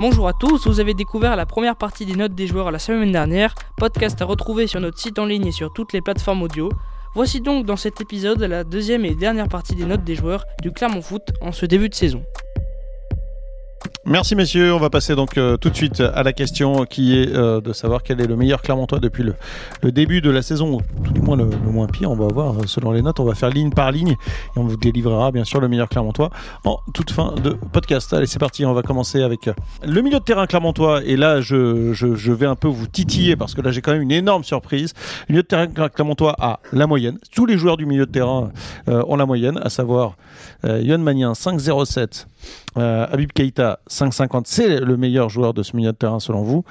Bonjour à tous, vous avez découvert la première partie des notes des joueurs la semaine dernière, podcast à retrouver sur notre site en ligne et sur toutes les plateformes audio. Voici donc dans cet épisode la deuxième et dernière partie des notes des joueurs du Clermont Foot en ce début de saison. Merci messieurs, on va passer donc euh, tout de suite à la question qui est euh, de savoir quel est le meilleur Clermontois depuis le, début de la saison, ou tout du moins le, moins pire, on va voir euh, selon les notes, on va faire ligne par ligne et on vous délivrera bien sûr le meilleur Clermontois en toute fin de podcast. Allez c'est parti, on va commencer avec le milieu de terrain Clermontois. Et là je, je, vais un peu vous titiller parce que là j'ai quand même une énorme surprise. Le milieu de terrain Clermontois a la moyenne, tous les joueurs du milieu de terrain ont la moyenne, à savoir Yohan Magnin 5,07 euh, Habib Keita 5,50, c'est le meilleur joueur de ce milieu de terrain selon vous.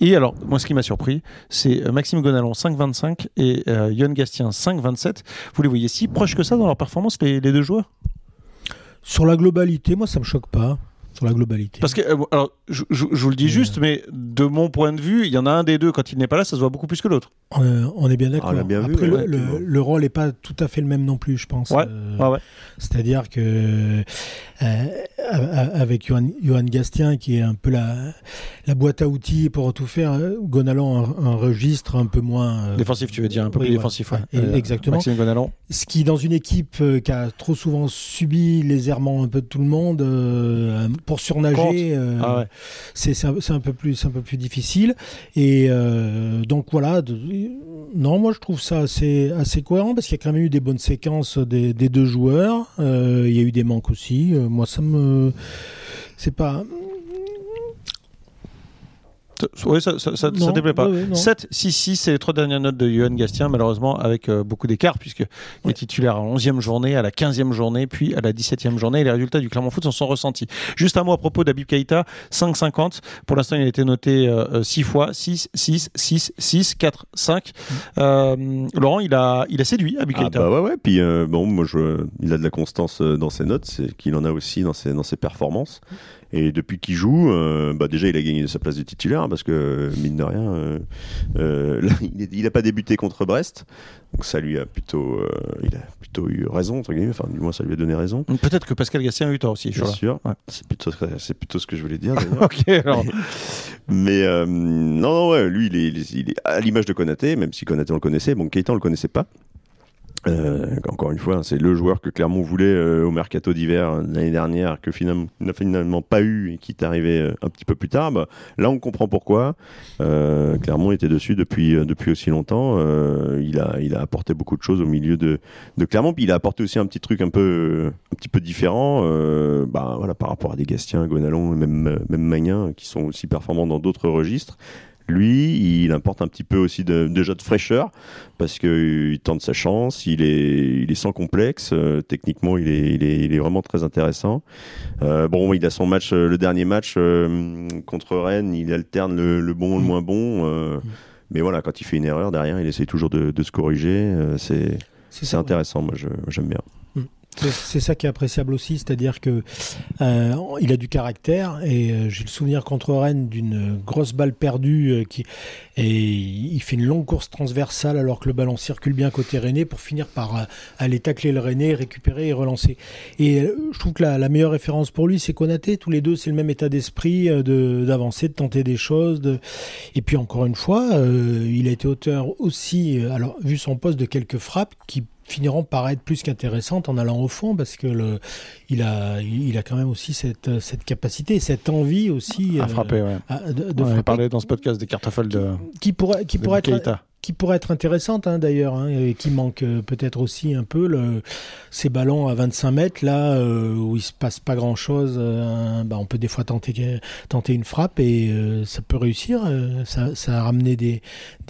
Et alors, moi, ce qui m'a surpris, c'est euh, Maxime Gonalon 5,25 et euh, Yohan Gastien 5,27. Vous les voyez si proches que ça dans leur performance, les, les deux joueurs? Sur la globalité, moi, ça me choque pas. Sur la globalité. Parce que, euh, alors, je, je- je vous le dis Euh. juste, mais de mon point de vue, il y en a un des deux, quand il n'est pas là, ça se voit beaucoup plus que l'autre. Euh, on est bien d'accord. Ah, vu, Après, ouais, le, le- rôle n'est pas tout à fait le même non plus, je pense. Ouais, Euh, Ouais, ouais. C'est-à-dire que euh, avec Johan, Johan Gastien, qui est un peu la, la boîte à outils pour tout faire, euh, Gonalon un, un registre un peu moins. euh, Défensif, tu veux dire, un peu oui, plus ouais. défensif. Ouais, ouais. Euh, exactement. Maxime Gonalon. Ce qui, dans une équipe euh, qui a trop souvent subi les errements un peu de tout le monde, pour surnager, Ah c'est un, peu plus un peu plus difficile. Et donc voilà. de- non, moi je trouve ça assez assez cohérent parce qu'il y a quand même eu des bonnes séquences des, des deux joueurs. Il y a eu des manques aussi. Moi ça me c'est pas. Oui, ça, ça, ça, ça Non, te plaît pas. ouais, ouais, non. 7, 6, 6, c'est les trois dernières notes de Johan Gastien, malheureusement avec euh, beaucoup d'écart, puisque il Ouais. est titulaire à la 11e journée, à la 15e journée, puis à la 17e journée, et les résultats du Clermont Foot s'en sont ressentis. Juste un mot à propos d'Abib Keita, 5,50. Pour l'instant, il a été noté 6 fois, 6, 6, 6, 6, 4, 5. Euh, Laurent, il a, il a séduit Abib Ah Keita. bah ouais, ouais. Puis euh, bon, moi, je, il a de la constance euh, dans ses notes, c'est qu'il en a aussi dans ses, dans ses performances. Et depuis qu'il joue, euh, bah déjà, il a gagné sa place de titulaire hein, parce que mine de rien, euh, euh, là, il est- il a pas débuté contre Brest, donc ça lui a plutôt, il a plutôt eu raison entre guillemets. Enfin, du moins, ça lui a donné raison. Peut-être que Pascal Gastien a eu tort aussi. Bien sûr, Ouais. c'est plutôt, c'est plutôt ce que je voulais dire. d'ailleurs. Ok, alors. Mais non, non, ouais, lui, il est, il est- il est à l'image de Konaté, même si Konaté on le connaissait. Bon, Keita on le connaissait pas. Euh, encore une fois, hein, c'est le joueur que Clermont voulait euh, au mercato d'hiver euh, l'année dernière, que finalement n'a finalement pas eu et qui est arrivé euh, un petit peu plus tard. Bah, là, on comprend pourquoi. Euh, Clermont était dessus depuis euh, depuis aussi longtemps. Il a il a apporté beaucoup de choses au milieu de de Clermont. Puis il a apporté aussi un petit truc un peu un petit peu différent. Bah voilà, par rapport à des Gastiens, Gonalon, et même même Magnin, qui sont aussi performants dans d'autres registres. Lui, il apporte un petit peu aussi de, déjà de fraîcheur parce que euh, tente sa chance, il est, il est sans complexe. euh, techniquement, il est, il est, il est vraiment très intéressant. Euh, bon, il a son match, le dernier match contre Rennes, il alterne le, le bon, le moins bon. euh, Mais voilà, quand il fait une erreur derrière, il essaie toujours de, de se corriger. c'est, ouais. intéressant. Moi, j'aime bien. C'est- ça qui est appréciable aussi, c'est-à-dire que euh, il a du caractère et euh, j'ai le souvenir contre Rennes d'une grosse balle perdue euh, qui et il fait une longue course transversale alors que le ballon circule bien côté Rennais pour finir par aller tacler le Rennais, récupérer et relancer. Et je trouve que la, meilleure référence pour lui c'est Konaté. Tous les deux c'est le même état d'esprit de d'avancer, de tenter des choses. Et puis encore une fois, il a été auteur aussi, alors vu son poste de quelques frappes qui finiront par être plus qu'intéressantes en allant au fond parce que le, il a il a quand même aussi cette cette capacité cette envie aussi À euh, frapper, ouais. à- de, de On frapper, parlé dans ce podcast des cartafels de, qui pourrait qui pourrait être qui pourrait être intéressante hein, d'ailleurs hein, et qui manque euh, peut-être aussi un peu le, ces ballons à 25 mètres là euh, où il se passe pas grand chose bah, on peut des fois tenter tenter une frappe et ça peut réussir ça, ça a ramené des-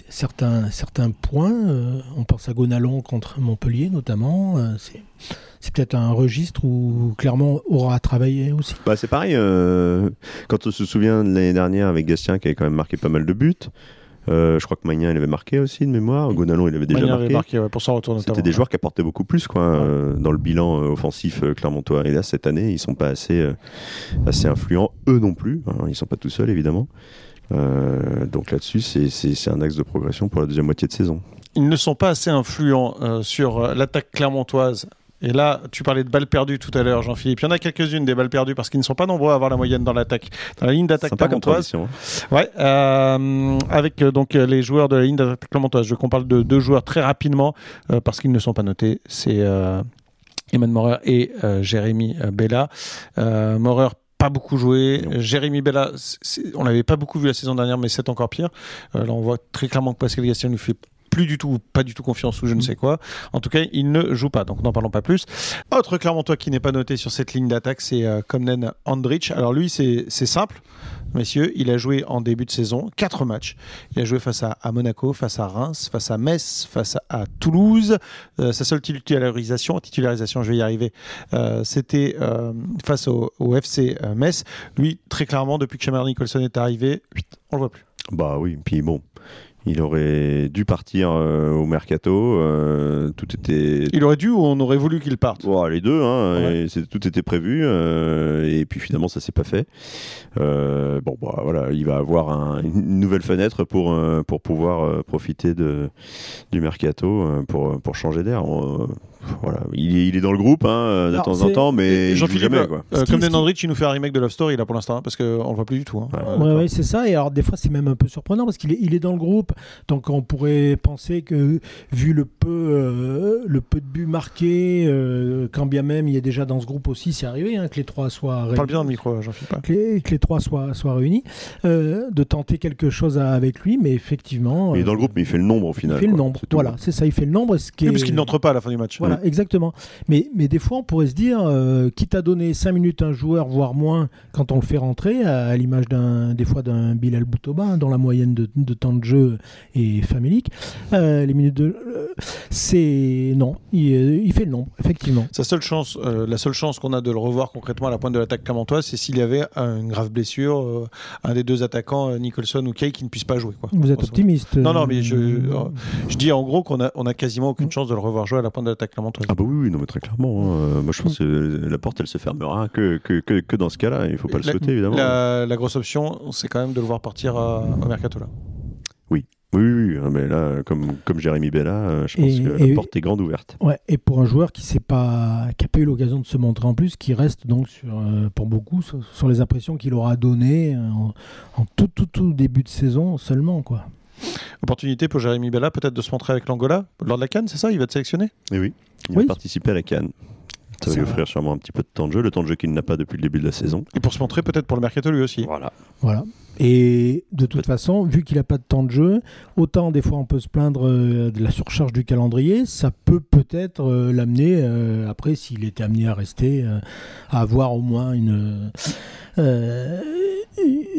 certains certains points euh, on pense à Gonalon contre Montpellier notamment euh, c'est c'est peut-être un registre où Clermont aura travaillé aussi Bah, c'est pareil. euh, quand on se souvient de l'année dernière avec Gastien qui avait quand même marqué pas mal de buts. euh, je crois que Magnin il avait marqué aussi de mémoire. Gonalon il avait déjà Magnin marqué. avait marqué ouais, pour son retour. C'était des joueurs qui apportaient beaucoup plus quoi euh, dans le bilan euh, offensif euh, clermontois. Et là cette année ils sont pas assez euh, assez influents eux non plus. hein, ils sont pas tout seuls évidemment. Euh, donc là-dessus c'est un axe de progression pour la deuxième moitié de saison. Ils ne sont pas assez influents euh, sur euh, l'attaque clermontoise Et là, tu parlais de balles perdues tout à l'heure, Jean-Philippe. Il y en a quelques-unes des balles perdues parce qu'ils ne sont pas nombreux à avoir la moyenne dans l'attaque, dans la ligne d'attaque clermontoise. hein. Ouais, euh, avec euh, donc les joueurs de la ligne d'attaque clermontoise. Je veux qu'on parle de deux joueurs très rapidement euh, parce qu'ils ne sont pas notés. C'est Eman Maurer et Jérémy Bella. Maurer pas beaucoup joué. Non. Jérémy Bella, on l'avait pas beaucoup vu la saison dernière, mais c'est encore pire. Euh, là, on voit très clairement que Pascal Gastien lui fait plus du tout, pas du tout confiance ou je ne sais quoi. En tout cas, il ne joue pas, donc n'en parlons pas plus. Autre Clermontois qui n'est pas noté sur cette ligne d'attaque, c'est euh, Komnen Andrich. Alors lui, c'est simple, messieurs. Il a joué en début de saison quatre matchs. Il a joué face à, à Monaco, face à Reims, face à Metz, face à, à Toulouse. Euh, sa seule titularisation, titularisation, je vais y arriver, euh, c'était euh, face au, au FC euh, Metz. Lui, très clairement, depuis que Shamar Nicholson est arrivé, on le voit plus. Bah oui, puis bon, il aurait dû partir euh, au mercato. euh, tout était. Il aurait dû ou on aurait voulu qu'il parte? Les deux, hein, Ouais. et c'est- tout était prévu, euh, et puis finalement ça s'est pas fait. Bon, bah, voilà, il va avoir un- une nouvelle fenêtre pour, pour pouvoir profiter de, du mercato pour, pour changer d'air. On- voilà, il est, il est dans le groupe hein, de Alors, temps en temps, mais il Jean-Philippe, jamais quoi. euh, comme ce qui- Andrich, il nous fait un remake de Love Story là pour l'instant, hein, parce qu'on le voit plus du tout. hein. Ouais. Euh, Ouais, d'accord. ouais, c'est ça. Et alors, des fois, c'est même un peu surprenant parce qu'il est, il est dans le groupe. Donc, on pourrait penser que, vu le peu, euh, le peu de buts marqués, euh, quand bien même il est déjà dans ce groupe aussi, c'est arrivé hein, que les trois soient Parle bien dans le micro, Jean-Philippe. que les, que les trois soient, soient réunis, euh, de tenter quelque chose à- avec lui, mais effectivement. Il est dans le groupe, mais il fait le nombre au il final. fait le nombre. Voilà, c'est ça, il fait le nombre. Ce qui Oui, est... parce qu'il n'entre pas à la fin du match. Voilà, exactement. Mais, mais des fois, on pourrait se dire, euh, quitte à donner 5 minutes à un joueur, voire moins, quand on le fait rentrer, à, à l'image d'un, des fois d'un Bilal Boutoba, dont la moyenne de, de temps de jeu est famélique, euh, les minutes de. euh, c'est. Non, il, euh, il fait le nombre, effectivement. Sa seule chance, la seule chance qu'on a de le revoir concrètement à la pointe de l'attaque clermontoise, c'est s'il y avait une grave blessure, un des deux attaquants, Nicholson ou Kay, qui ne puisse pas jouer. Quoi. Vous êtes optimiste Non, non, mais je, je dis en gros qu'on a, on a quasiment aucune Mm. chance de le revoir jouer à la pointe de l'attaque Ah bah oui, oui, non mais très clairement. hein. Euh, moi je pense que la porte elle se fermera que, que, que, que dans ce cas-là. Il faut pas le La- souhaiter évidemment. La, la grosse option, c'est quand même de le voir partir à- au mercato là. Oui, oui, oui, hein, mais là, comme, comme Jérémy Bella, euh, je pense Et- que la et- porte est grande ouverte. Ouais, et pour un joueur qui n'a pas, qui a pas eu l'occasion de se montrer en plus, qui reste donc sur, euh, pour beaucoup sur, sur les impressions qu'il aura données en, en tout, tout, tout début de saison seulement, quoi. Opportunité pour Jérémy Bella peut-être de se montrer avec l'Angola lors de la Cannes, c'est ça Il va être sélectionné Et oui, il Oui. va participer à la Cannes. Ça va lui offrir sûrement un petit peu de temps de jeu, le temps de jeu qu'il n'a pas depuis le début de la saison. Et pour se montrer peut-être pour le mercato lui aussi. Voilà. Voilà. Et de toute façon, vu qu'il n'a pas de temps de jeu, autant des fois on peut se plaindre euh, de la surcharge du calendrier, ça peut peut-être euh, l'amener, euh, après s'il était amené à rester, euh, à avoir au moins une... euh,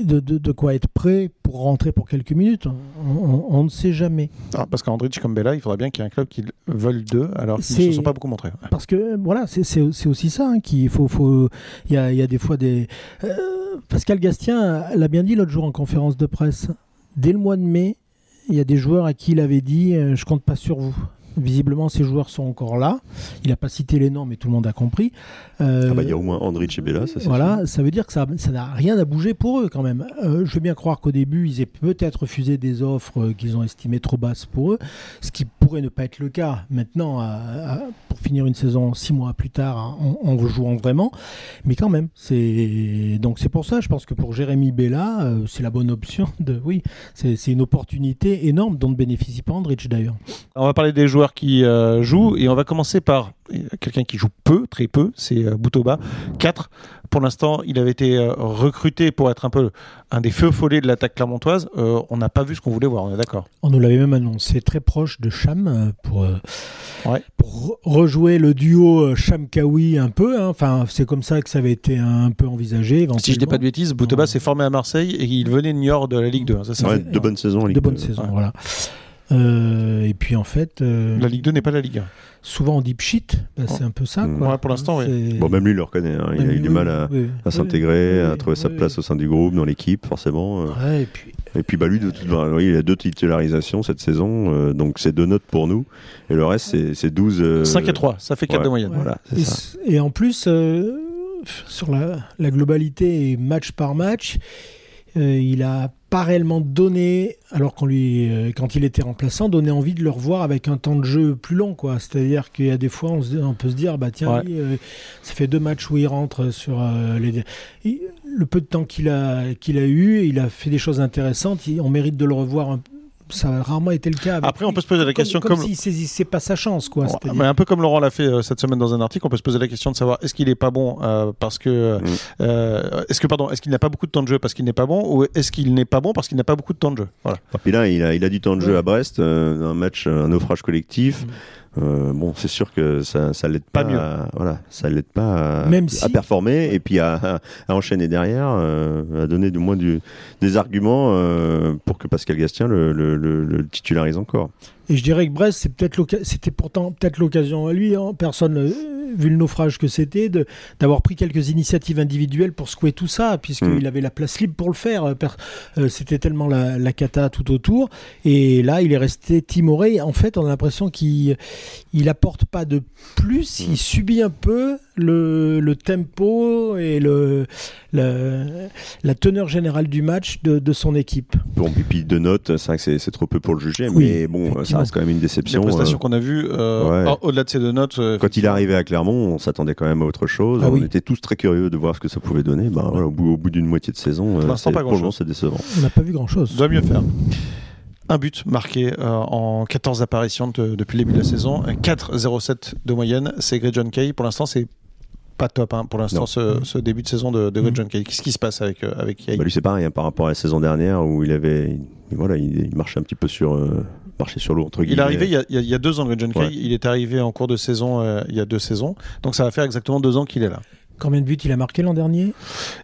de, de- de quoi être prêt pour rentrer pour quelques minutes. On, on- on ne sait jamais. Ah, parce qu'Andrich comme Bella, il faudrait bien qu'il y ait un club qui veuille d'eux, alors qu'ils ne se sont pas beaucoup montrés. Parce que voilà, c'est- aussi ça hein, qu'il faut. faut- Il y, a, il y a des fois des. euh, Pascal Gastien l'a bien dit l'autre jour en conférence de presse. Dès le mois de mai, il y a des joueurs à qui il avait dit euh, Je compte pas sur vous. Visiblement, ces joueurs sont encore là. Il n'a pas cité les noms, mais tout le monde a compris. Euh, Ah bah, il y a au moins Andrich et Bella, ça c'est voilà, ça veut dire que ça ça n'a rien à bouger pour eux quand même. Euh, je veux bien croire qu'au début, ils aient peut-être refusé des offres euh, qu'ils ont estimées trop basses pour eux, ce qui pourrait ne pas être le cas maintenant, à- à- pour finir une saison six mois plus tard, hein, en, en jouant vraiment. Mais quand même, c'est donc c'est pour ça, je pense que pour Jérémy Bella, euh, c'est la bonne option. De oui, c'est c'est une opportunité énorme dont ne bénéficie pas Andrich d'ailleurs. On va parler des joueurs qui euh, jouent et on va commencer par euh, quelqu'un qui joue peu, très peu, c'est euh, Boutoba, 4. Pour l'instant, il avait été euh, recruté pour être un peu un des feux follets de l'attaque clermontoise. Euh, on n'a pas vu ce qu'on voulait voir, on est d'accord. On nous l'avait même annoncé très proche de Cham pour, Ouais. pour re- rejouer le duo Cham-Kawi un peu. hein. Enfin, c'est comme ça que ça avait été un peu envisagé. Si je dis pas de bêtises, Boutoba s'est formé à Marseille et il venait de Niort de la Ligue 2. hein, c'est ça Ouais, c'est- deux bonnes saisons en Ligue de bonnes deux. saisons, ouais. voilà. Euh, et puis en fait, euh, La Ligue 2 n'est pas la Ligue 1. souvent on dit pchit, bah, c'est un peu ça. Quoi. Ouais, pour l'instant, oui. C'est- Bon, même lui, il le reconnaît. hein. Il a eu Oui, du mal à, oui, à oui, s'intégrer, oui, à trouver sa oui, place au sein du groupe, dans l'équipe, forcément. euh. Ouais, et puis Et puis bah lui, de toute façon, oui, il a deux titularisations cette saison, euh, donc c'est deux notes pour nous. Et le reste, c'est- c'est 12. euh, 5 et 3, ça fait 4 ouais. de moyenne. Ouais. Voilà, c'est Et, ça. s- et en plus, euh, sur la, la globalité et match par match, il a pas réellement donné, alors qu'on lui, euh, quand il était remplaçant, donné envie de le revoir avec un temps de jeu plus long, quoi. C'est-à-dire qu'il y a des fois, on, se- on peut se dire, bah tiens, Ouais. lui, euh, ça fait deux matchs où il rentre sur euh, les. il- le peu de temps qu'il a qu'il a eu, il a fait des choses intéressantes. il- on mérite de le revoir. un- ça a rarement été le cas. avec Après, on peut se poser la comme, question comme, comme. s'il saisissait pas sa chance, quoi. Mais un peu comme Laurent l'a fait euh, cette semaine dans un article, on peut se poser la question de savoir est-ce qu'il est pas bon euh, parce que Mm. euh, est-ce que pardon est-ce qu'il n'a pas beaucoup de temps de jeu parce qu'il n'est pas bon ou est-ce qu'il n'est pas bon parce qu'il n'a pas beaucoup de temps de jeu? Voilà. Et là, il a, il a du temps de jeu Ouais. à Brest, euh, un match, un naufrage collectif. Euh, bon, c'est sûr que ça, ça l'aide Pas pas, mieux. à- voilà, ça l'aide pas à, Même à si- performer et puis à, à- à enchaîner derrière, euh, à donner du moins du, des arguments euh, pour que Pascal Gastien le, le, le- le titularise encore. Et je dirais que Brest, c'est peut-être l'occa- c'était pourtant peut-être l'occasion à lui, hein, personne, euh, vu le naufrage que c'était, d'avoir pris quelques initiatives individuelles pour secouer tout ça, puisqu'il Mm. avait la place libre pour le faire. Euh, euh, c'était tellement la, la cata tout autour. Et là, il est resté timoré. En fait, on a l'impression qu'il il apporte pas de plus, Mm. il subit un peu le, le tempo et le, le- la teneur générale du match de, de son équipe. Bon, et puis deux notes, c'est vrai que c'est c'est trop peu pour le juger, Oui, mais bon, ça reste quand même une Les déception. prestations euh. qu'on a vues euh, Ouais. au-delà de ces deux notes euh, Quand il est arrivé à Clermont, on s'attendait quand même à autre chose. Ah on oui. était tous très curieux de voir ce que ça pouvait donner. Ben, voilà, au bout, d'une moitié de saison, euh, l'instant, c'est- pas pour le grand-chose. moment, c'est décevant. On n'a pas vu grand-chose. doit mieux faire. Un but marqué euh, en 14 apparitions de- depuis le début de la saison, 4,07 de moyenne. C'est Greg John Kay. Pour l'instant, c'est pas top hein, pour l'instant ce, ce début de saison de, de. John Kay. Qu'est-ce qui se passe avec, euh, avec Bah, lui, c'est pareil hein, par rapport à la saison dernière où il avait, il- voilà, il, il marchait un petit peu sur, euh, marchait sur l'eau entre Il est guillemets. arrivé il y, a, il y deux ans, Greg John. Ouais. Il est arrivé en cours de saison euh, il y a deux saisons. Donc ça va faire exactement deux ans qu'il est là. Combien de buts il a marqué l'an dernier?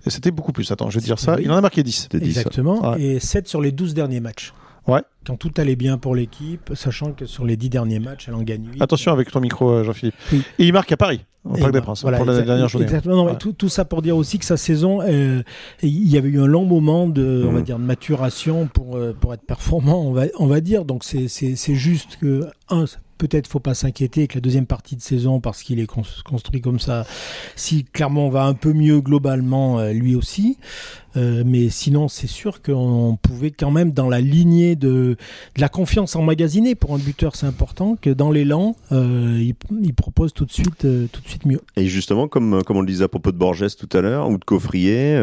C'était beaucoup plus. Attends, je vais dire ça. Oui. Il en a marqué 10. C'était dit ça. Exactement. Ouais. Et 7 sur les 12 derniers matchs. Ouais. Quand tout allait bien pour l'équipe, sachant que sur les 10 derniers matchs, elle en gagne 8. Attention avec ton micro, euh, Jean-Philippe. Oui. Et il marque à Paris, au Parc des Princes, voilà, pour la dernière journée. Exactement. Non, mais Ouais. tout, tout ça pour dire aussi que sa saison, euh, il y avait eu un long moment de, on va Mhm. dire, de maturation pour, euh, pour être performant, on va, on va dire. Donc c'est- c'est c'est juste que, un, peut-être faut pas s'inquiéter que la deuxième partie de saison, parce qu'il est cons- construit comme ça, si clairement on va un peu mieux globalement, euh, lui aussi. Euh, mais sinon, c'est sûr qu'on pouvait quand même, dans la lignée de, la confiance emmagasinée pour un buteur, c'est important que dans l'élan, euh, il, propose tout de suite, euh, tout de suite mieux. Et justement, comme, comme on le disait à propos de Borges tout à l'heure, ou de Coffrier,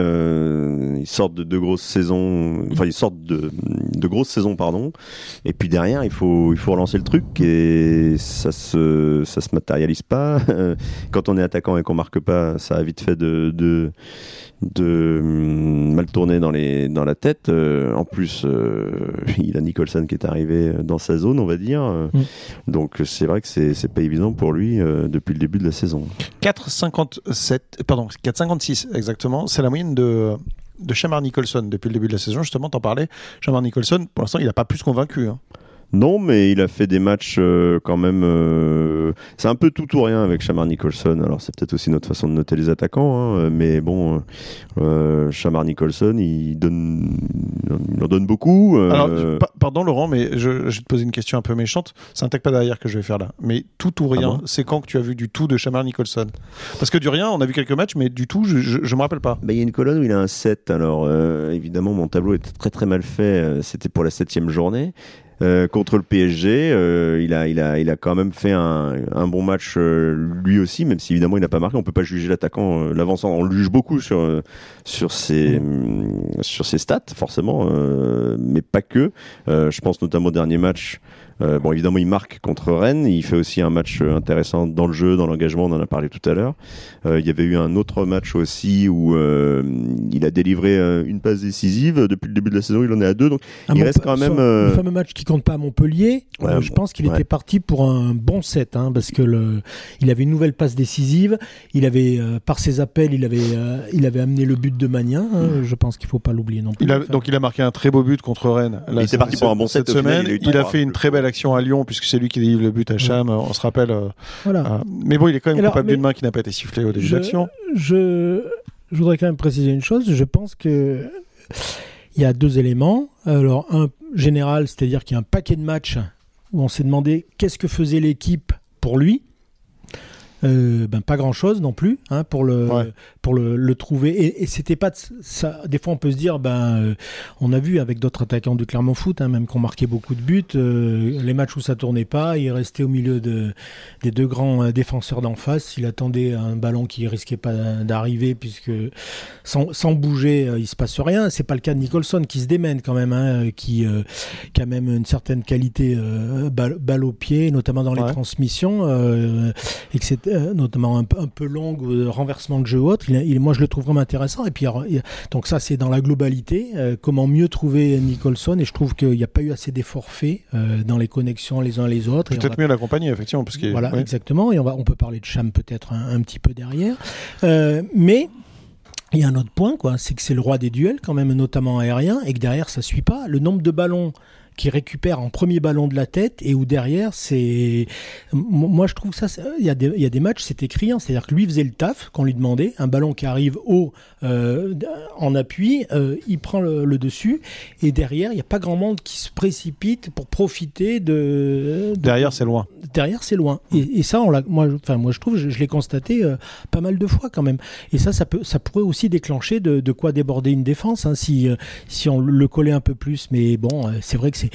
ils sortent de deux grosses saisons, enfin ils sortent de, de grosses saisons, pardon. Et puis derrière, il faut, il faut relancer le truc et ça se, ça se matérialise pas. Quand on est attaquant et qu'on marque pas, ça a vite fait de, de hum, mal tourner dans, les, dans la tête. Euh, en plus, euh, il a Nicholson qui est arrivé dans sa zone, on va dire. Euh, Mm. Donc c'est vrai que c'est c'est pas évident pour lui euh, depuis le début de la saison. 4,57, pardon, 4,56 exactement. C'est la moyenne de, de Shamar Nicholson depuis le début de la saison. Justement, t'en parlais. Shamar Nicholson, pour l'instant, il n'a pas plus convaincu. hein. Non, mais il a fait des matchs euh, quand même. euh, c'est un peu tout ou rien avec Shamar Nicholson. Alors c'est peut-être aussi notre façon de noter les attaquants, hein, mais bon, euh, Shamar Nicholson, il donne, il en donne beaucoup. euh, Alors, pa- pardon Laurent, mais je, je vais te poser une question un peu méchante. C'est un tech pas derrière que je vais faire là. Mais tout ou rien, Ah bon? c'est quand que tu as vu du tout de Shamar Nicholson? Parce que du rien, on a vu quelques matchs, mais du tout, je, je, je me rappelle pas. bah, il y a une colonne où il a un 7. Alors, euh, évidemment, mon tableau est très très mal fait. euh, C'était pour la septième journée. Euh, contre le PSG, euh, il, a, il, a, il a quand même fait un, un bon match euh, lui aussi, même si évidemment il n'a pas marqué. On peut pas juger l'attaquant, l'avancant. On le juge beaucoup sur, sur, ses, hum, sur ses stats, forcément, mais pas que. Je pense notamment au dernier match. Euh, bon, évidemment, il marque contre Rennes. Il fait aussi un match euh, intéressant dans le jeu, dans l'engagement. On en a parlé tout à l'heure. Euh, il y avait eu un autre match aussi où euh, il a délivré euh, une passe décisive. Depuis le début de la saison, il en est à deux. Donc, À Il reste quand même, euh, Le fameux match qui compte pas à Montpellier, Ouais, je bon, pense qu'il ouais. était parti pour un bon set, hein, parce que le, il avait une nouvelle passe décisive. Il avait, euh, par ses appels, il avait, euh, il avait amené le but de Magnin. hein, je pense qu'il faut pas l'oublier non plus. Il a, Enfin, donc il a marqué un très beau but contre Rennes. Là, Il était cette- parti pour un bon cette set, final, semaine. il a il fait une très belle action à Lyon puisque c'est lui qui délivre le but à Cham. On se rappelle. euh, voilà. euh, mais bon, il est quand même Alors, coupable d'une main qui n'a pas été sifflée au début de l'action. je, je voudrais quand même préciser une chose. Je pense que il y a deux éléments. Alors, un général, c'est-à-dire qu'il y a un paquet de matchs où on s'est demandé qu'est-ce que faisait l'équipe pour lui. Euh, ben pas grand chose non plus hein, pour le Ouais. pour le, le trouver. Et, et c'était pas de- ça. Des fois on peut se dire ben euh, on a vu avec d'autres attaquants du Clermont Foot hein, même qui ont marqué beaucoup de buts euh, les matchs où ça tournait pas il restait au milieu de des deux grands défenseurs d'en face. Il attendait un ballon qui risquait pas d'arriver puisque sans, sans bouger il se passe rien. C'est pas le cas de Nicholson qui se démène quand même hein, qui qui a même une certaine qualité balle, balle au pied notamment dans les transmissions et que c'est euh, notamment un, peu- un peu longue euh, renversement de jeu ou autre il, il- moi je le trouve vraiment intéressant et puis alors, il donc ça c'est dans la globalité euh, comment mieux trouver Nicholson et je trouve qu'il n'y a pas eu assez d'efforts faits dans les connexions les uns les autres Peut-être mieux l'accompagner, effectivement. Parce voilà, ouais. exactement. Et on, va, on peut parler de Cham peut-être un, un petit peu derrière. Mais il y a un autre point, quoi, c'est que c'est le roi des duels, quand même, notamment aérien, et que derrière, ça suit pas. Le nombre de ballons qui récupère en premier ballon de la tête et où derrière c'est moi je trouve ça il y a des il y a des matchs c'était criant c'est-à-dire que lui faisait le taf qu'on lui demandait. Un ballon qui arrive haut euh, en appui euh, il prend le, le dessus et derrière il n'y a pas grand monde qui se précipite pour profiter de, de- Derrière, c'est loin. derrière c'est loin. Et, et ça on moi je- enfin moi je trouve je, je l'ai constaté euh, pas mal de fois quand même. Et ça ça peut ça pourrait aussi déclencher de, de quoi déborder une défense hein, si si on le collait un peu plus. Mais bon c'est vrai que c'est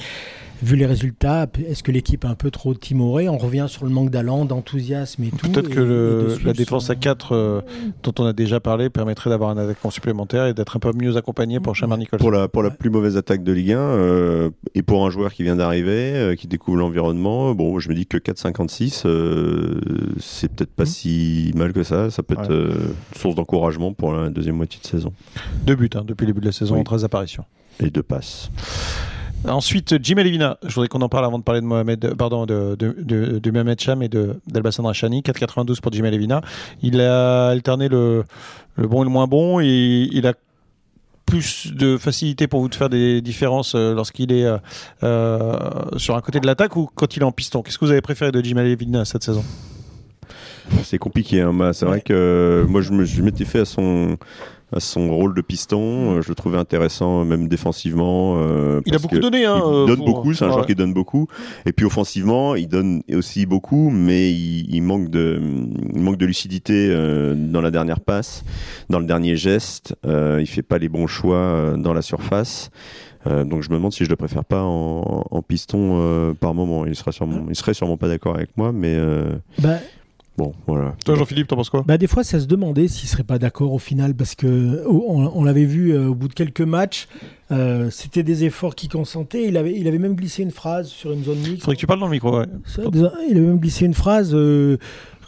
vu les résultats est-ce que l'équipe est un peu trop timorée? On revient sur le manque d'allant d'enthousiasme et tout Peut-être que le- la défense à 4 dont on a déjà parlé permettrait d'avoir un attaquant supplémentaire et d'être un peu mieux accompagné pour Chamar. Pour la, pour la plus mauvaise attaque de Ligue 1, euh, et pour un joueur qui vient d'arriver, euh, qui découvre l'environnement, bon, je me dis que 4,56, euh, c'est peut-être pas Mhm. si mal que ça. Ça peut être Ouais. euh, source d'encouragement pour la deuxième moitié de saison. Deux buts hein, depuis le début de la saison, Oui. 13 apparitions. Et deux passes. Ensuite, Jim Elivina. Je voudrais qu'on en parle avant de parler de Mohamed, euh, pardon, de, de, de, de Mohamed Cham et d'Albassan Rachani. 4,92 pour Jim Elivina. Il a alterné le, le bon et le moins bon et il a plus de facilité pour vous de faire des différences euh, lorsqu'il est euh, sur un côté de l'attaque ou quand il est en piston? Qu'est-ce que vous avez préféré de Jim Elivina cette saison? C'est compliqué. Hein. C'est vrai que moi, je m'étais fait à son, à son rôle de piston. Euh, je le trouvais intéressant, même défensivement. euh, Il a beaucoup donné. Hein, il euh, donne pour- beaucoup, c'est un Ouais. joueur qui donne beaucoup. Et puis offensivement, il donne aussi beaucoup, mais il, il manque de, il manque de lucidité euh, dans la dernière passe, dans le dernier geste. Euh, il fait pas les bons choix euh, dans la surface. Euh, donc je me demande si je le préfère pas en, en piston euh, par moment. Il sera sûrement, il serait sûrement pas d'accord avec moi, mais euh, Bah, bon, voilà. Toi, Jean-Philippe, t'en penses quoi? Bah des fois, ça se demandait s'il serait pas d'accord au final, parce que on, on l'avait vu euh, au bout de quelques matchs, euh, c'était des efforts qu'il consentait. Il avait, il avait même glissé une phrase sur une zone Il mixte. faudrait que tu parles dans le micro. Ouais. Ça, Il avait même glissé une phrase euh,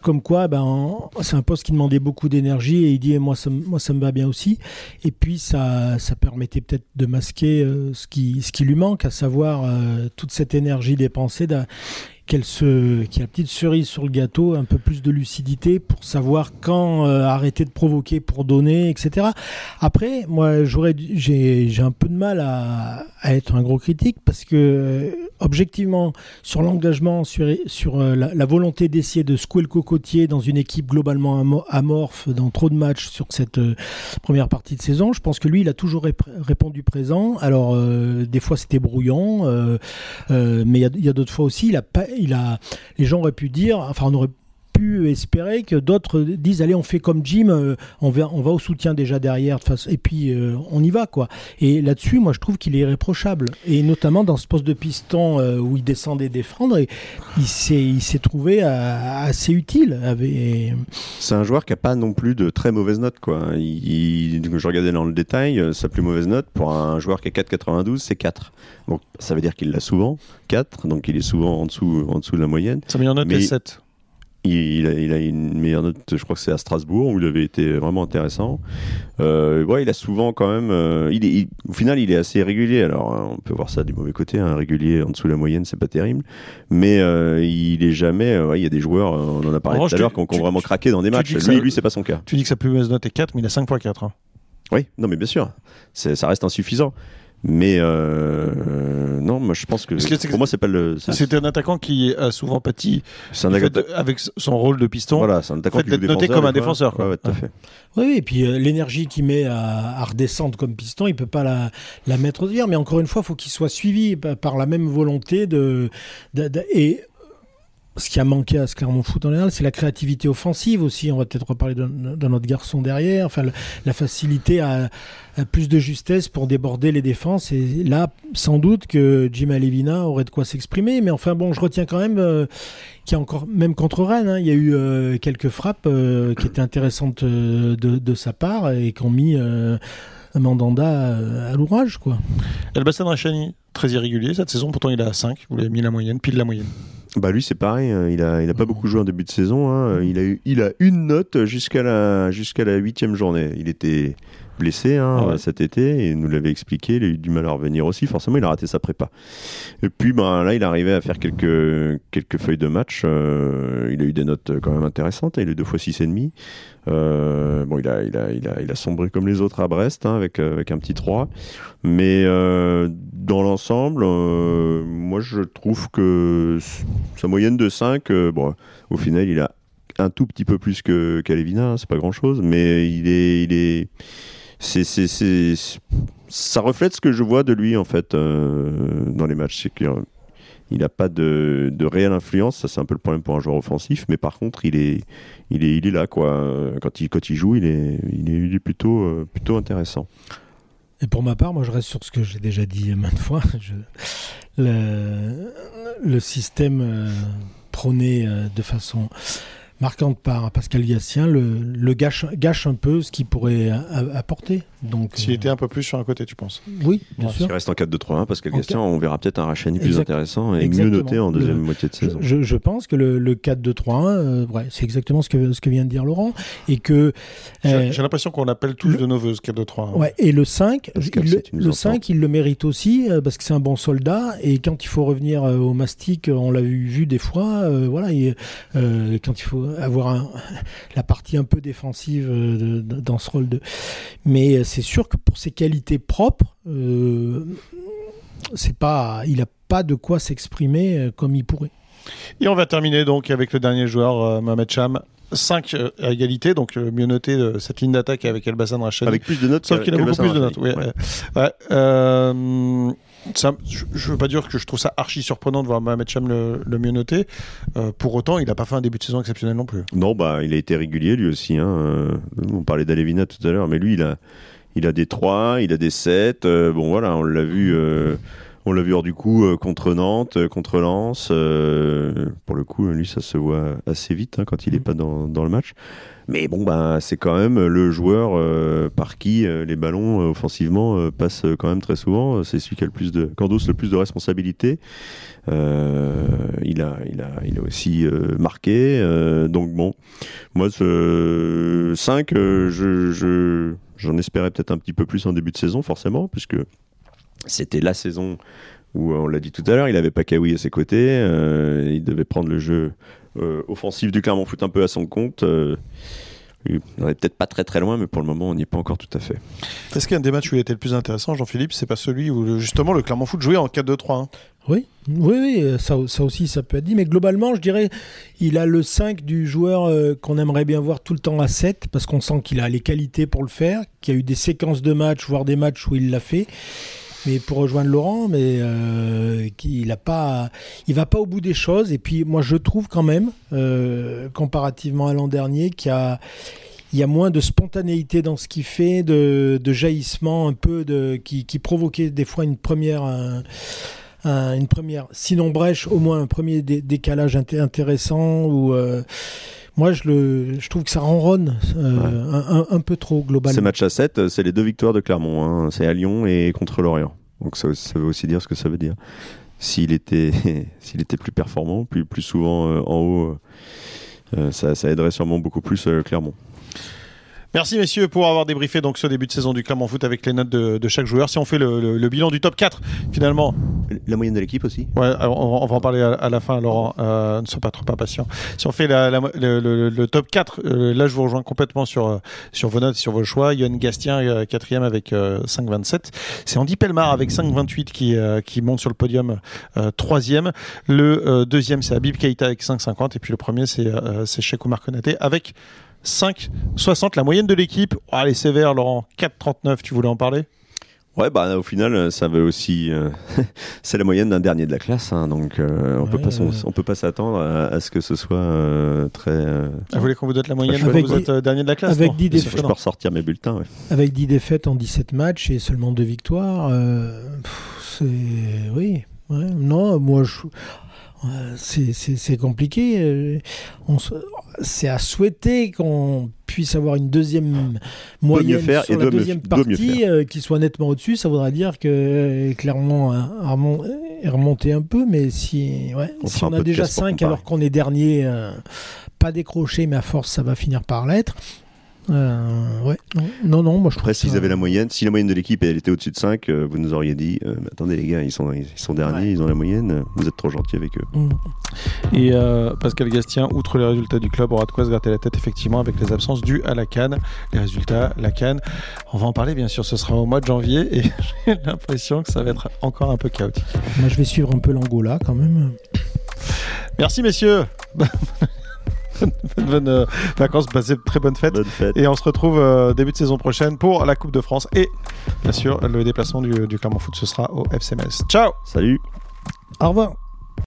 comme quoi, ben, c'est un poste qui demandait beaucoup d'énergie et il dit, moi ça, me- moi, ça me va bien aussi. Et puis, ça, ça permettait peut-être de masquer euh, ce, qui, ce qui lui manque, à savoir euh, toute cette énergie dépensée. Qu'elle se, qu'il y a une petite cerise sur le gâteau, un peu plus de lucidité pour savoir quand euh, arrêter de provoquer pour donner, etc. Après, moi, j'aurais, j'ai, j'ai un peu de mal à, être un gros critique parce que, euh, objectivement, sur l'engagement, sur, sur euh, la, la volonté d'essayer de secouer le cocotier dans une équipe globalement amo- amorphe dans trop de matchs sur cette première partie de saison. Je pense que lui, il a toujours rép- répondu présent. Alors, des fois, c'était brouillon, mais il y a, il y a d'autres fois aussi, il a pas, les gens auraient pu dire, enfin, on aurait pu espérer que d'autres disent allez on fait comme Jim euh, on va on va au soutien déjà derrière et puis euh, on y va quoi et là-dessus moi je trouve qu'il est irréprochable et notamment dans ce poste de piston euh, où il descendait défendre et il s'est il s'est trouvé assez utile avec C'est un joueur qui a pas non plus de très mauvaise note quoi. Il, il- je regardais dans le détail, sa plus mauvaise note pour un joueur qui a 4,92, c'est 4. Donc ça veut dire qu'il l'a souvent 4, donc il est souvent en dessous en dessous de la moyenne. Sa meilleure note Mais- est 7. Il, a, il a une meilleure note, je crois que c'est à Strasbourg où il avait été vraiment intéressant. Euh, ouais, il a souvent quand même. euh, il est, il- au final, il est assez régulier. Alors, hein, on peut voir ça du mauvais côté. Un régulier en dessous de la moyenne, c'est pas terrible. Mais euh, il est jamais. ouais, il y a des joueurs, on en a parlé En tout à l'heure, qui ont, vraiment craqué dans des matchs. Lui, ça- lui, c'est pas son cas. Tu dis que sa plus mauvaise note est 4, mais il a 5.4. Hein. Oui, non, mais bien sûr, ça reste insuffisant. Mais euh, non, moi je pense que, pour moi c'est pas le. c'est- C'était un attaquant qui a souvent pâti un fait avec son rôle de piston. Voilà, c'est un attaquant fait qui d'être noté comme un défenseur, quoi. Ouais, ouais, tout à Ouais. fait. Oui, et puis euh, l'énergie qu'il met à, à redescendre comme piston, il peut pas la, la mettre au vire. Mais encore une fois, il faut qu'il soit suivi pa- par la même volonté de, de- de- et ce qui a manqué à ce Clermont Foot en général, c'est la créativité offensive aussi. On va peut-être reparler d'un autre garçon derrière. Enfin, la facilité à, plus de justesse pour déborder les défenses. Et là, sans doute que Jim Alevina aurait de quoi s'exprimer. Mais enfin, bon, je retiens quand même euh, qu'il y a encore, même contre Rennes, hein, il y a eu euh, quelques frappes euh, qui étaient intéressantes de, sa part et qui ont mis Mandanda à l'ouvrage. quoi. Elbassan Rachani, très irrégulier cette saison, pourtant il à 5, vous l'avez mis la moyenne, pile la moyenne. Bah lui c'est pareil, hein. il a il a pas beaucoup joué en début de saison. Hein. Il a eu, il a une note jusqu'à la jusqu'à la huitième journée. Il était blessé hein, ah cet été et nous l'avait expliqué. Il a eu du mal à revenir aussi. Forcément, il a raté sa prépa. Et puis ben là, il arrivait à faire quelques quelques feuilles de match. Euh, il a eu des notes quand même intéressantes. Il a eu deux fois six et demi. Euh, bon, il a, il, a, il, a, il a sombré comme les autres à Brest avec, avec un petit 3. Mais euh, dans l'ensemble, moi je trouve que sa moyenne de 5, bon, au final, il a un tout petit peu plus que qu'Alevina, hein, c'est pas grand chose, mais il est, il est, c'est, c'est, c'est, ça reflète ce que je vois de lui en fait euh, dans les matchs. C'est qu'il n'a pas de, de, réelle influence. Ça, c'est un peu le problème pour un joueur offensif. Mais par contre, il est, il est, il est là quoi. Quand il, quand il joue, il est, il est, plutôt, euh, plutôt intéressant. Et pour ma part, moi, je reste sur ce que j'ai déjà dit maintes fois. Le, le, système euh, prôné de façon marquante par Pascal Gassien le, le gâche, gâche, un peu ce qu'il pourrait apporter. Donc, S'il était un peu plus sur un côté, tu penses? Oui, bien sûr. S'il reste en 4-2-3-1, Pascal Gassien, on verra peut-être un Rachani plus intéressant et mieux noté en deuxième moitié de saison. Je, je, pense que le, le 4-2-3-1, euh, ouais, c'est exactement ce que, ce que vient de dire Laurent. Et que. Euh, J'ai l'impression qu'on appelle tous de nos voeux ce 4-2-3-1. Ouais, et le 5, il, le, 5 il le mérite aussi euh, parce que c'est un bon soldat. Et quand il faut revenir au mastic, on l'a vu, vu des fois, voilà, et, quand il faut avoir la partie un peu défensive euh, dans ce rôle de. Mais euh, c'est sûr que pour ses qualités propres, euh, c'est pas, il n'a pas de quoi s'exprimer comme il pourrait. Et on va terminer donc avec le dernier joueur, Mohamed Cham. 5 à égalité, donc mieux noté cette ligne d'attaque avec Elbassan Rachel. Avec plus de notes, sauf qu'il a beaucoup plus de notes. Ouais. Ouais je ne veux pas dire que je trouve ça archi surprenant de voir Mohamed Cham le, mieux noté. Euh, pour autant, il n'a pas fait un début de saison exceptionnel non plus. Non, bah, il a été régulier lui aussi. Hein. Euh, on parlait d'Alevina tout à l'heure, mais lui, il a, il a des 3, il a des 7. Euh, bon, voilà, on l'a vu. on l'a vu hors du coup contre Nantes, contre Lens. pour le coup, lui, ça se voit assez vite hein, quand il n'est pas dans, dans le match. Mais bon, bah, c'est quand même le joueur euh, par qui euh, les ballons euh, offensivement passent quand même très souvent. C'est celui qui a le plus de, le plus de responsabilités. il a, il a, il a aussi marqué. donc bon, moi ce 5, je, j'en espérais peut-être un petit peu plus en début de saison, forcément, puisque c'était la saison où on l'a dit tout à l'heure, il avait pas Kawi à ses côtés, il devait prendre le jeu euh, offensif du Clermont Foot un peu à son compte. Euh, on n'est peut-être pas très très loin, mais pour le moment, on n'y est pas encore tout à fait. Est-ce qu'il y a un des matchs où il était le plus intéressant, Jean-Philippe? C'est pas celui où justement le Clermont Foot jouait en 4-2-3 Oui, oui, oui ça, ça, aussi, ça peut être dit. Mais globalement, je dirais, il a le 5 du joueur euh, qu'on aimerait bien voir tout le temps à 7, parce qu'on sent qu'il a les qualités pour le faire, qu'il y a eu des séquences de matchs, voire des matchs où il l'a fait mais pour rejoindre Laurent, mais euh, il a pas, il va pas au bout des choses. Et puis moi, je trouve quand même, euh, comparativement à l'an dernier, qu'il y a il y a moins de spontanéité dans ce qu'il fait, de, de, jaillissement un peu, de, qui, qui provoquait des fois une première, une première, sinon brèche, au moins un premier décalage intéressant ou euh, moi, je, le, je trouve que ça ronronne euh, un, peu trop globalement. Ces matchs à 7, euh, c'est les deux victoires de Clermont. Hein. C'est à Lyon et contre Lorient. Donc ça, veut aussi dire ce que ça veut dire. S'il était, s'il était plus performant, plus, plus souvent euh, en haut, ça, ça, aiderait sûrement beaucoup plus Clermont. Merci messieurs pour avoir débriefé donc ce début de saison du Clermont Foot avec les notes de, chaque joueur. Si on fait le, bilan du top 4 finalement. La moyenne de l'équipe aussi Ouais, on, va en parler à, la fin Laurent, euh, ne sois pas trop impatient. Si on fait le, top 4, euh, là je vous rejoins complètement sur, euh, sur vos notes, sur vos choix. Yann Gastien quatrième avec 5,27. C'est Andy Pelmar avec 5,28 qui, qui monte sur le podium troisième. Le deuxième c'est Abib Keita avec 5,50 et puis le premier c'est Oumar Konaté avec 5,60. La moyenne de l'équipe, oh, est sévère, Laurent. 4,39, tu voulais en parler? Ouais, bah au final, ça veut aussi. euh, c'est la moyenne d'un dernier de la classe, hein, donc euh, on peut Ouais, pas ouais. on peut pas s'attendre à, à ce que ce soit euh, très. euh, Ah, vous voulez qu'on vous donne la moyenne Avec quand vous dix- êtes euh, dernier de la classe avec non dix Bien défaites. sûr je peux ressortir mes bulletins. ouais. Avec 10 défaites en 17 matchs et seulement 2 victoires, euh, pff, c'est. Oui. ouais, non, moi, je. Euh, C'est compliqué. euh, C'est à souhaiter qu'on puisse avoir une deuxième moyenne faire sur la deuxième partie euh, qui soit nettement au-dessus. Ça voudrait dire que euh, Clermont remon- est remonté un peu, mais si, ouais, On si a déjà pour 5 comparer. alors qu'on est dernier, euh, pas décroché, mais à force ça va finir par l'être. Euh, ouais, non, non, moi je trouve Après, s'ils avaient la moyenne, si la moyenne de l'équipe elle était au-dessus de 5, euh, vous nous auriez dit euh, Mais attendez les gars, ils sont, ils sont derniers, Ouais. ils ont la moyenne, euh, vous êtes trop gentils avec eux. Mm. Et euh, Pascal Gastien, outre les résultats du club, aura de quoi se gratter la tête effectivement avec les absences dues à la Cannes. Les résultats, la Cannes, on va en parler bien sûr, ce sera au mois de janvier et j'ai l'impression que ça va être encore un peu chaotique. Moi, je vais suivre un peu l'Angola quand même. Merci messieurs Bonne, bonne, euh, vacances, passez de très bonnes fêtes. Bonne fête. Et on se retrouve euh, début de saison prochaine pour la Coupe de France et bien sûr le déplacement du, du Clermont Foot ce sera au FCMS. Ciao Salut Au revoir.